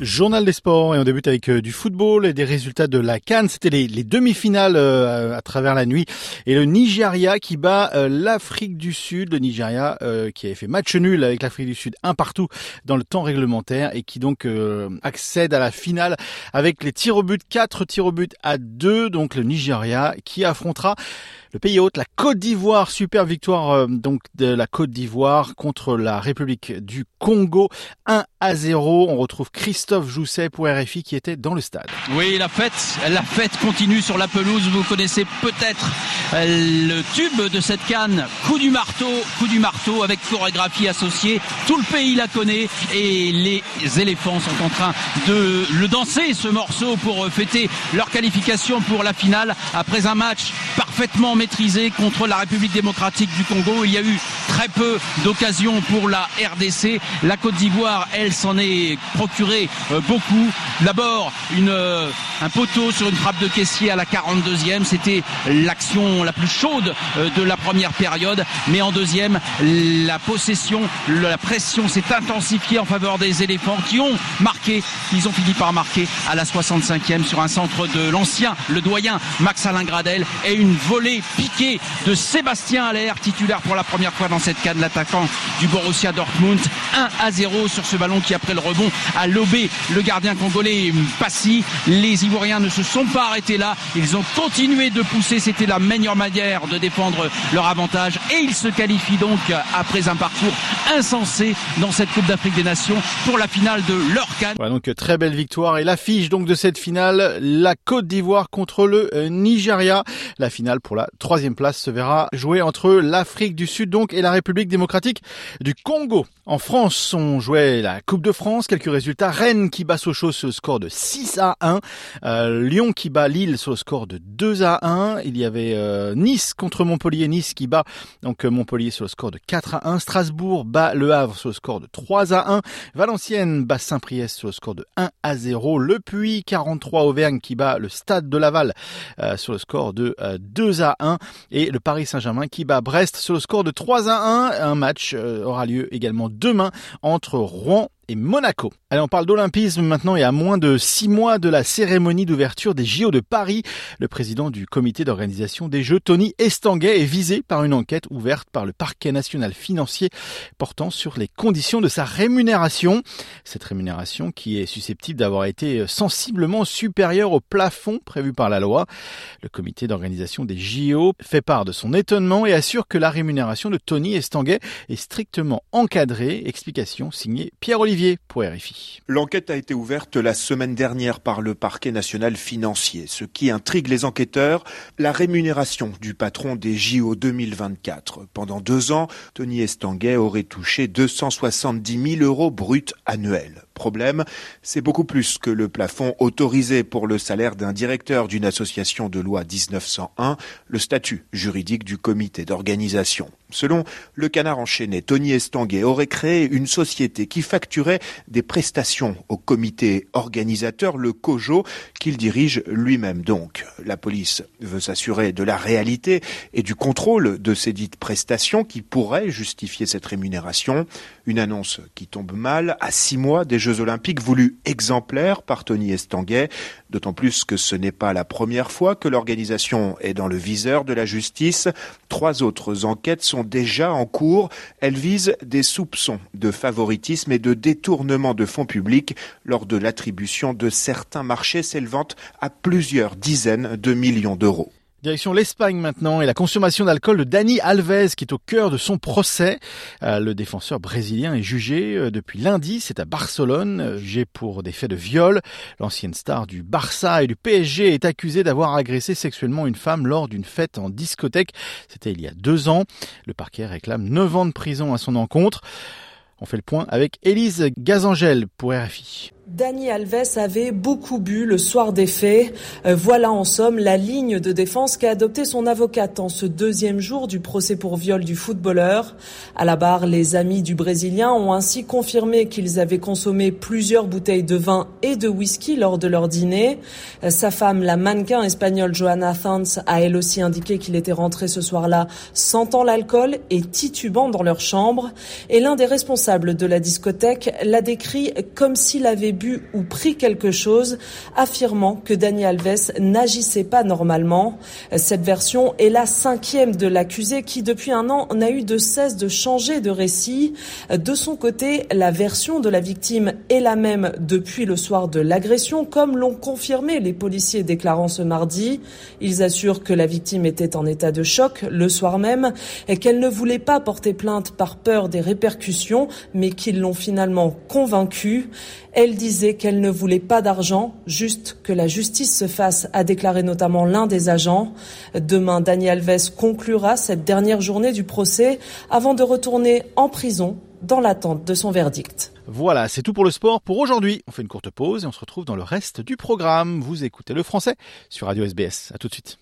Journal des sports et on débute avec euh, du football et des résultats de la Cannes. C'était les, demi-finales euh, à travers la nuit et le Nigeria qui bat euh, l'Afrique du Sud. Le Nigeria qui avait fait match nul avec l'Afrique du Sud un partout dans le temps réglementaire et qui donc accède à la finale avec les tirs au but, quatre tirs au but à deux. Donc le Nigeria qui affrontera le pays hôte, la Côte d'Ivoire, super victoire donc de la Côte d'Ivoire contre la République du Congo, 1 à 0. On retrouve Christophe Jousset pour RFI qui était dans le stade. Oui, la fête, la fête continue sur la pelouse. Vous connaissez peut-être euh, le tube de cette canne, coup du marteau, coup du marteau avec chorégraphie associée. Tout le pays la connaît et les éléphants sont en train de le danser ce morceau pour fêter leur qualification pour la finale après un match parfaitement maîtrisé contre la République démocratique du Congo. Il y a eu très peu d'occasions pour la RDC. La Côte d'Ivoire, elle s'en est procuré euh, beaucoup. D'abord, euh, un poteau sur une frappe de caissier à la 42e. C'était l'action la plus chaude euh, de la première période. Mais en deuxième, la possession, la pression s'est intensifiée en faveur des éléphants qui ont marqué, ils ont fini par marquer à la 65e sur un centre de l'ancien, le doyen Max Alain Gradel et une volée piquée de Sébastien Allaire, titulaire pour la première fois dans cette canne, l'attaquant du Borussia Dortmund. 1 à 0 sur ce ballon qui après le rebond a lobé le gardien congolais Passy. Les Ivoiriens ne se sont pas arrêtés là. Ils ont continué de pousser. C'était la meilleure manière de défendre leur avantage. Et ils se qualifient donc après un parcours insensé dans cette Coupe d'Afrique des Nations pour la finale de leur canne. donc très belle victoire. Et l'affiche donc de cette finale, la Côte d'Ivoire contre le euh, Nigeria. La finale pour la troisième place se verra jouer entre l'Afrique du Sud donc et la République démocratique du Congo. En France, on jouait la Coupe de France. Quelques résultats. Rennes qui bat Sochaux sur le score de 6 à 1. Euh, Lyon qui bat Lille sur le score de 2 à 1. Il y avait euh, Nice contre Montpellier. Nice qui bat donc euh, Montpellier sur le score de 4 à 1. Strasbourg bat Le Havre sur le score de 3 à 1. Valenciennes bat Saint-Priest sur le score de 1 à 0. Le Puy 43 Auvergne qui bat le Stade de Laval sur le score de 2 à 1. Et le Paris Saint-Germain qui bat Brest sur le score de 3 à 1. Un match aura lieu également demain entre Rouen et Monaco. Allez, on parle d'olympisme maintenant et à moins de six mois de la cérémonie d'ouverture des JO de Paris, le président du comité d'organisation des Jeux, Tony Estanguet, est visé par une enquête ouverte par le parquet national financier portant sur les conditions de sa rémunération. Cette rémunération qui est susceptible d'avoir été sensiblement supérieure au plafond prévu par la loi. Le comité d'organisation des JO fait part de son étonnement et assure que la rémunération de Tony Estanguet est strictement encadrée. Explication signée Pierre-Olivier L'enquête a été ouverte la semaine dernière par le parquet national financier. Ce qui intrigue les enquêteurs, la rémunération du patron des JO 2024. Pendant deux ans, Tony Estanguet aurait touché 270 000 euros bruts annuels. Problème, c'est beaucoup plus que le plafond autorisé pour le salaire d'un directeur d'une association de loi 1901, le statut juridique du comité d'organisation. Selon le canard enchaîné, Tony Estanguet aurait créé une société qui des prestations au comité organisateur, le COJO, qu'il dirige lui-même donc. La police veut s'assurer de la réalité et du contrôle de ces dites prestations qui pourraient justifier cette rémunération. Une annonce qui tombe mal à six mois des Jeux Olympiques voulus exemplaires par Tony Estanguet, d'autant plus que ce n'est pas la première fois que l'organisation est dans le viseur de la justice. Trois autres enquêtes sont déjà en cours. Elles visent des soupçons de favoritisme et de détournement de fonds publics lors de l'attribution de certains marchés s'élevant à plusieurs dizaines de millions d'euros. Direction l'Espagne maintenant et la consommation d'alcool de Dani Alves qui est au cœur de son procès. Euh, le défenseur brésilien est jugé euh, depuis lundi, c'est à Barcelone, euh, jugé pour des faits de viol. L'ancienne star du Barça et du PSG est accusée d'avoir agressé sexuellement une femme lors d'une fête en discothèque. C'était il y a deux ans. Le parquet réclame 9 ans de prison à son encontre. On fait le point avec Élise Gazangel pour RFI. Dani Alves avait beaucoup bu le soir des faits. Euh, voilà en somme la ligne de défense qu'a adoptée son avocate en ce deuxième jour du procès pour viol du footballeur. À la barre, les amis du Brésilien ont ainsi confirmé qu'ils avaient consommé plusieurs bouteilles de vin et de whisky lors de leur dîner. Euh, sa femme, la mannequin espagnole Johanna Thans, a elle aussi indiqué qu'il était rentré ce soir-là sentant l'alcool et titubant dans leur chambre. Et l'un des responsables de la discothèque l'a décrit comme s'il avait bu ou pris quelque chose, affirmant que Dani Alves n'agissait pas normalement. Cette version est la cinquième de l'accusé qui, depuis un an, n'a eu de cesse de changer de récit. De son côté, la version de la victime est la même depuis le soir de l'agression, comme l'ont confirmé les policiers déclarant ce mardi. Ils assurent que la victime était en état de choc le soir même et qu'elle ne voulait pas porter plainte par peur des répercussions, mais qu'ils l'ont finalement convaincue. Elle disait qu'elle ne voulait pas d'argent, juste que la justice se fasse, a déclaré notamment l'un des agents. Demain, Daniel Alves conclura cette dernière journée du procès avant de retourner en prison dans l'attente de son verdict. Voilà, c'est tout pour le sport pour aujourd'hui. On fait une courte pause et on se retrouve dans le reste du programme. Vous écoutez le français sur Radio SBS. À tout de suite.